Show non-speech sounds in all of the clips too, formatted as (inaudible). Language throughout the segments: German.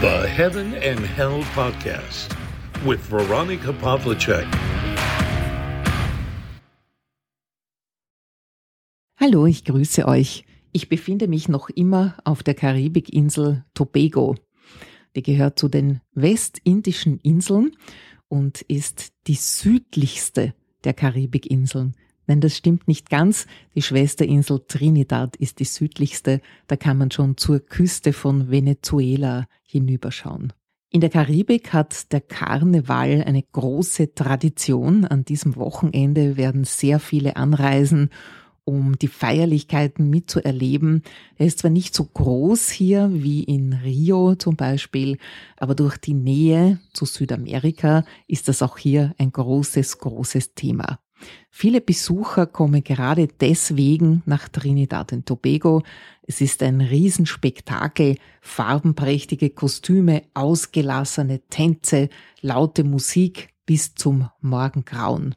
The Heaven and Hell Podcast with Veronica Pavlicek. Hallo, ich grüße euch. Ich befinde mich noch immer auf der Karibikinsel Tobago. Die gehört zu den westindischen Inseln und ist die südlichste der Karibikinseln. Nein, das stimmt nicht ganz. Die Schwesterinsel Trinidad ist die südlichste. Da kann man schon zur Küste von Venezuela hinüberschauen. In der Karibik hat der Karneval eine große Tradition. An diesem Wochenende werden sehr viele anreisen um die Feierlichkeiten mitzuerleben. Er ist zwar nicht so groß hier wie in Rio zum Beispiel, aber durch die Nähe zu Südamerika ist das auch hier ein großes, großes Thema. Viele Besucher kommen gerade deswegen nach Trinidad und Tobago. Es ist ein Riesenspektakel, farbenprächtige Kostüme, ausgelassene Tänze, laute Musik bis zum Morgengrauen.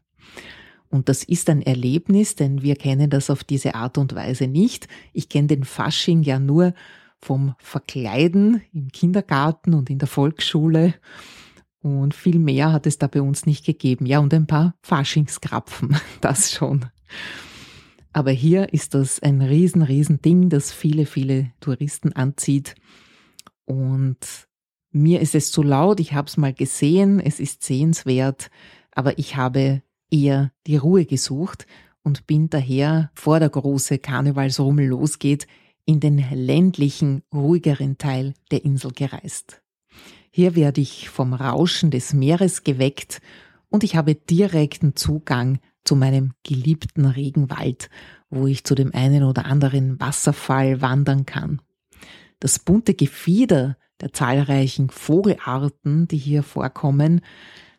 Und das ist ein Erlebnis, denn wir kennen das auf diese Art und Weise nicht. Ich kenne den Fasching ja nur vom Verkleiden im Kindergarten und in der Volksschule. Und viel mehr hat es da bei uns nicht gegeben. Ja, und ein paar Faschingskrapfen, (laughs) das schon. Aber hier ist das ein riesen, riesen Ding, das viele, viele Touristen anzieht. Und mir ist es zu laut, ich habe es mal gesehen, es ist sehenswert, aber ich habe eher die Ruhe gesucht und bin daher, vor der große Karnevalsrummel losgeht, in den ländlichen, ruhigeren Teil der Insel gereist. Hier werde ich vom Rauschen des Meeres geweckt und ich habe direkten Zugang zu meinem geliebten Regenwald, wo ich zu dem einen oder anderen Wasserfall wandern kann. Das bunte Gefieder der zahlreichen Vogelarten, die hier vorkommen,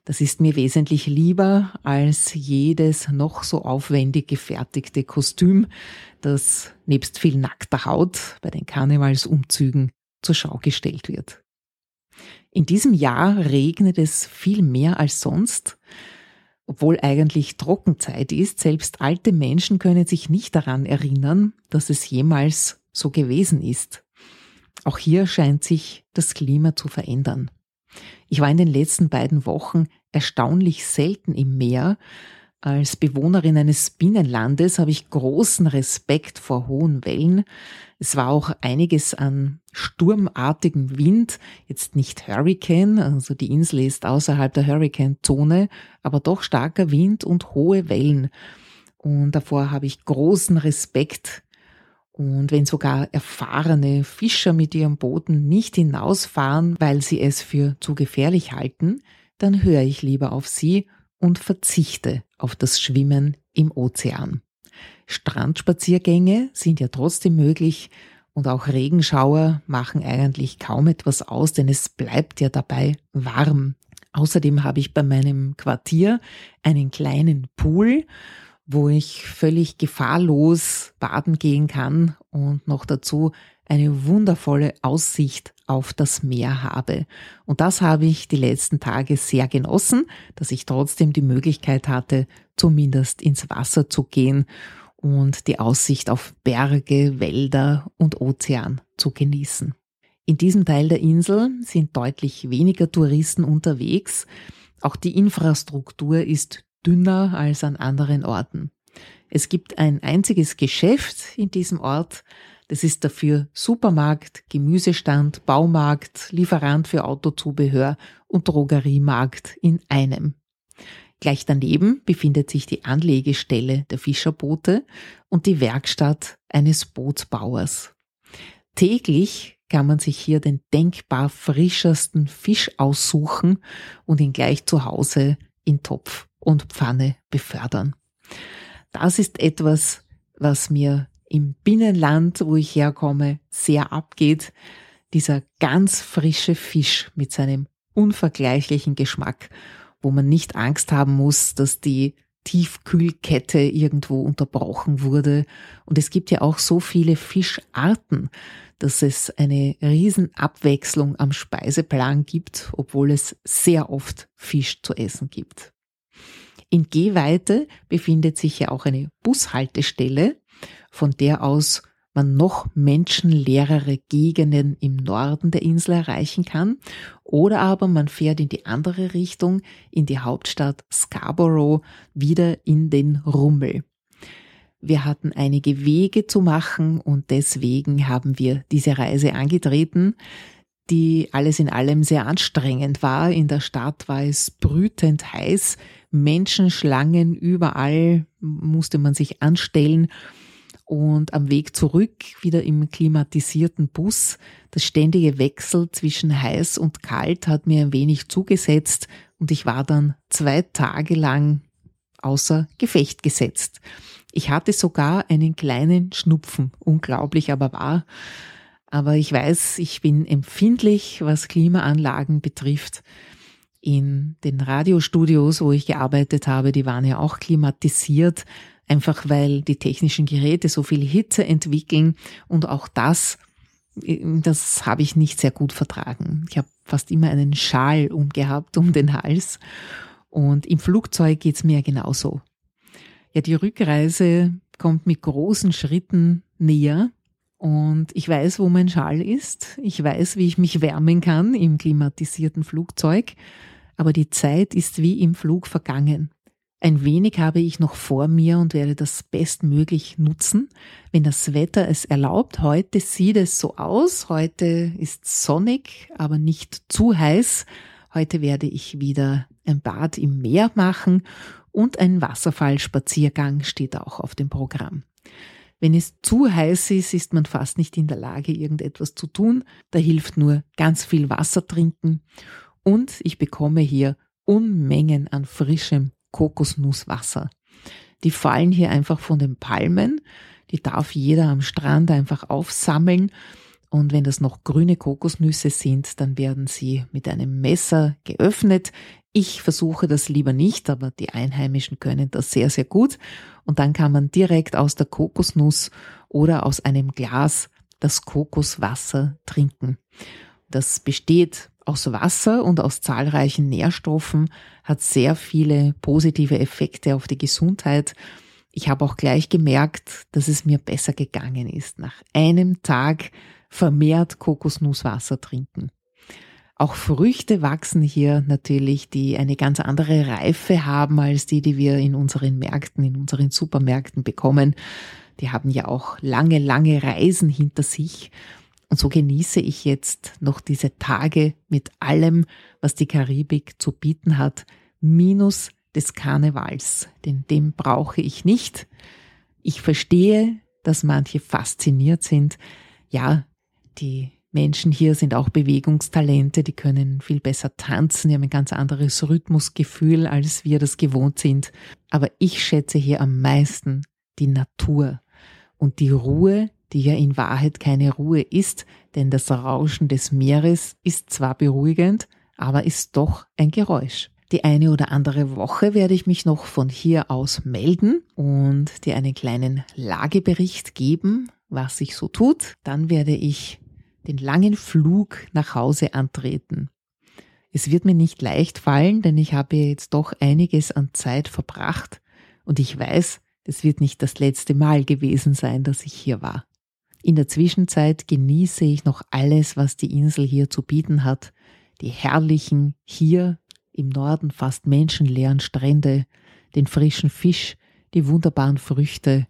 das ist mir wesentlich lieber als jedes noch so aufwendig gefertigte Kostüm, das nebst viel nackter Haut bei den Karnevalsumzügen zur Schau gestellt wird. In diesem Jahr regnet es viel mehr als sonst. Obwohl eigentlich Trockenzeit ist, selbst alte Menschen können sich nicht daran erinnern, dass es jemals so gewesen ist. Auch hier scheint sich das Klima zu verändern. Ich war in den letzten beiden Wochen erstaunlich selten im Meer. Als Bewohnerin eines Binnenlandes habe ich großen Respekt vor hohen Wellen. Es war auch einiges an sturmartigem Wind, jetzt nicht Hurricane, also die Insel ist außerhalb der Hurricane-Zone, aber doch starker Wind und hohe Wellen. Und davor habe ich großen Respekt und wenn sogar erfahrene Fischer mit ihren Booten nicht hinausfahren, weil sie es für zu gefährlich halten, dann höre ich lieber auf sie und verzichte auf das Schwimmen im Ozean. Strandspaziergänge sind ja trotzdem möglich und auch Regenschauer machen eigentlich kaum etwas aus, denn es bleibt ja dabei warm. Außerdem habe ich bei meinem Quartier einen kleinen Pool wo ich völlig gefahrlos baden gehen kann und noch dazu eine wundervolle Aussicht auf das Meer habe. Und das habe ich die letzten Tage sehr genossen, dass ich trotzdem die Möglichkeit hatte, zumindest ins Wasser zu gehen und die Aussicht auf Berge, Wälder und Ozean zu genießen. In diesem Teil der Insel sind deutlich weniger Touristen unterwegs. Auch die Infrastruktur ist dünner als an anderen Orten. Es gibt ein einziges Geschäft in diesem Ort, das ist dafür Supermarkt, Gemüsestand, Baumarkt, Lieferant für Autozubehör und Drogeriemarkt in einem. Gleich daneben befindet sich die Anlegestelle der Fischerboote und die Werkstatt eines Bootsbauers. Täglich kann man sich hier den denkbar frischesten Fisch aussuchen und ihn gleich zu Hause in Topf und Pfanne befördern. Das ist etwas, was mir im Binnenland, wo ich herkomme, sehr abgeht. Dieser ganz frische Fisch mit seinem unvergleichlichen Geschmack, wo man nicht Angst haben muss, dass die Tiefkühlkette irgendwo unterbrochen wurde. Und es gibt ja auch so viele Fischarten, dass es eine Riesenabwechslung am Speiseplan gibt, obwohl es sehr oft Fisch zu essen gibt. In Gehweite befindet sich ja auch eine Bushaltestelle, von der aus man noch menschenleerere Gegenden im Norden der Insel erreichen kann, oder aber man fährt in die andere Richtung, in die Hauptstadt Scarborough, wieder in den Rummel. Wir hatten einige Wege zu machen und deswegen haben wir diese Reise angetreten, die alles in allem sehr anstrengend war. In der Stadt war es brütend heiß, Menschenschlangen überall musste man sich anstellen und am Weg zurück wieder im klimatisierten Bus. Das ständige Wechsel zwischen heiß und kalt hat mir ein wenig zugesetzt und ich war dann zwei Tage lang außer Gefecht gesetzt. Ich hatte sogar einen kleinen Schnupfen, unglaublich aber wahr. Aber ich weiß, ich bin empfindlich, was Klimaanlagen betrifft. In den Radiostudios, wo ich gearbeitet habe, die waren ja auch klimatisiert einfach weil die technischen Geräte so viel Hitze entwickeln und auch das, das habe ich nicht sehr gut vertragen. Ich habe fast immer einen Schal umgehabt um den Hals und im Flugzeug geht's mir genauso. Ja, die Rückreise kommt mit großen Schritten näher und ich weiß, wo mein Schal ist. Ich weiß, wie ich mich wärmen kann im klimatisierten Flugzeug. Aber die Zeit ist wie im Flug vergangen. Ein wenig habe ich noch vor mir und werde das bestmöglich nutzen, wenn das Wetter es erlaubt. Heute sieht es so aus. Heute ist sonnig, aber nicht zu heiß. Heute werde ich wieder ein Bad im Meer machen und ein Wasserfallspaziergang steht auch auf dem Programm. Wenn es zu heiß ist, ist man fast nicht in der Lage, irgendetwas zu tun. Da hilft nur ganz viel Wasser trinken und ich bekomme hier Unmengen an frischem Kokosnusswasser. Die fallen hier einfach von den Palmen. Die darf jeder am Strand einfach aufsammeln. Und wenn das noch grüne Kokosnüsse sind, dann werden sie mit einem Messer geöffnet. Ich versuche das lieber nicht, aber die Einheimischen können das sehr, sehr gut. Und dann kann man direkt aus der Kokosnuss oder aus einem Glas das Kokoswasser trinken. Das besteht aus Wasser und aus zahlreichen Nährstoffen, hat sehr viele positive Effekte auf die Gesundheit. Ich habe auch gleich gemerkt, dass es mir besser gegangen ist. Nach einem Tag vermehrt Kokosnusswasser trinken. Auch Früchte wachsen hier natürlich, die eine ganz andere Reife haben als die, die wir in unseren Märkten, in unseren Supermärkten bekommen. Die haben ja auch lange, lange Reisen hinter sich und so genieße ich jetzt noch diese Tage mit allem, was die Karibik zu bieten hat, minus des Karnevals, denn den brauche ich nicht. Ich verstehe, dass manche fasziniert sind. Ja, die Menschen hier sind auch Bewegungstalente, die können viel besser tanzen, die haben ein ganz anderes Rhythmusgefühl, als wir das gewohnt sind. Aber ich schätze hier am meisten die Natur und die Ruhe, die ja in Wahrheit keine Ruhe ist, denn das Rauschen des Meeres ist zwar beruhigend, aber ist doch ein Geräusch. Die eine oder andere Woche werde ich mich noch von hier aus melden und dir einen kleinen Lagebericht geben, was sich so tut. Dann werde ich den langen Flug nach Hause antreten. Es wird mir nicht leicht fallen, denn ich habe jetzt doch einiges an Zeit verbracht und ich weiß, es wird nicht das letzte Mal gewesen sein, dass ich hier war. In der Zwischenzeit genieße ich noch alles, was die Insel hier zu bieten hat. Die herrlichen, hier im Norden fast menschenleeren Strände, den frischen Fisch, die wunderbaren Früchte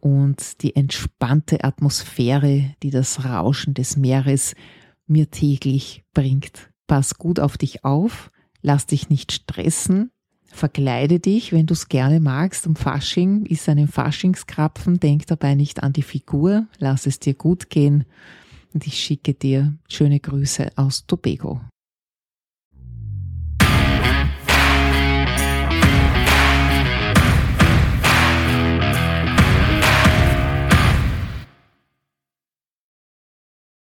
und die entspannte Atmosphäre, die das Rauschen des Meeres mir täglich bringt. Pass gut auf dich auf, lass dich nicht stressen, Verkleide dich, wenn du es gerne magst. Um Fasching ist einen Faschingskrapfen. Denk dabei nicht an die Figur. Lass es dir gut gehen. Und ich schicke dir schöne Grüße aus Tobago.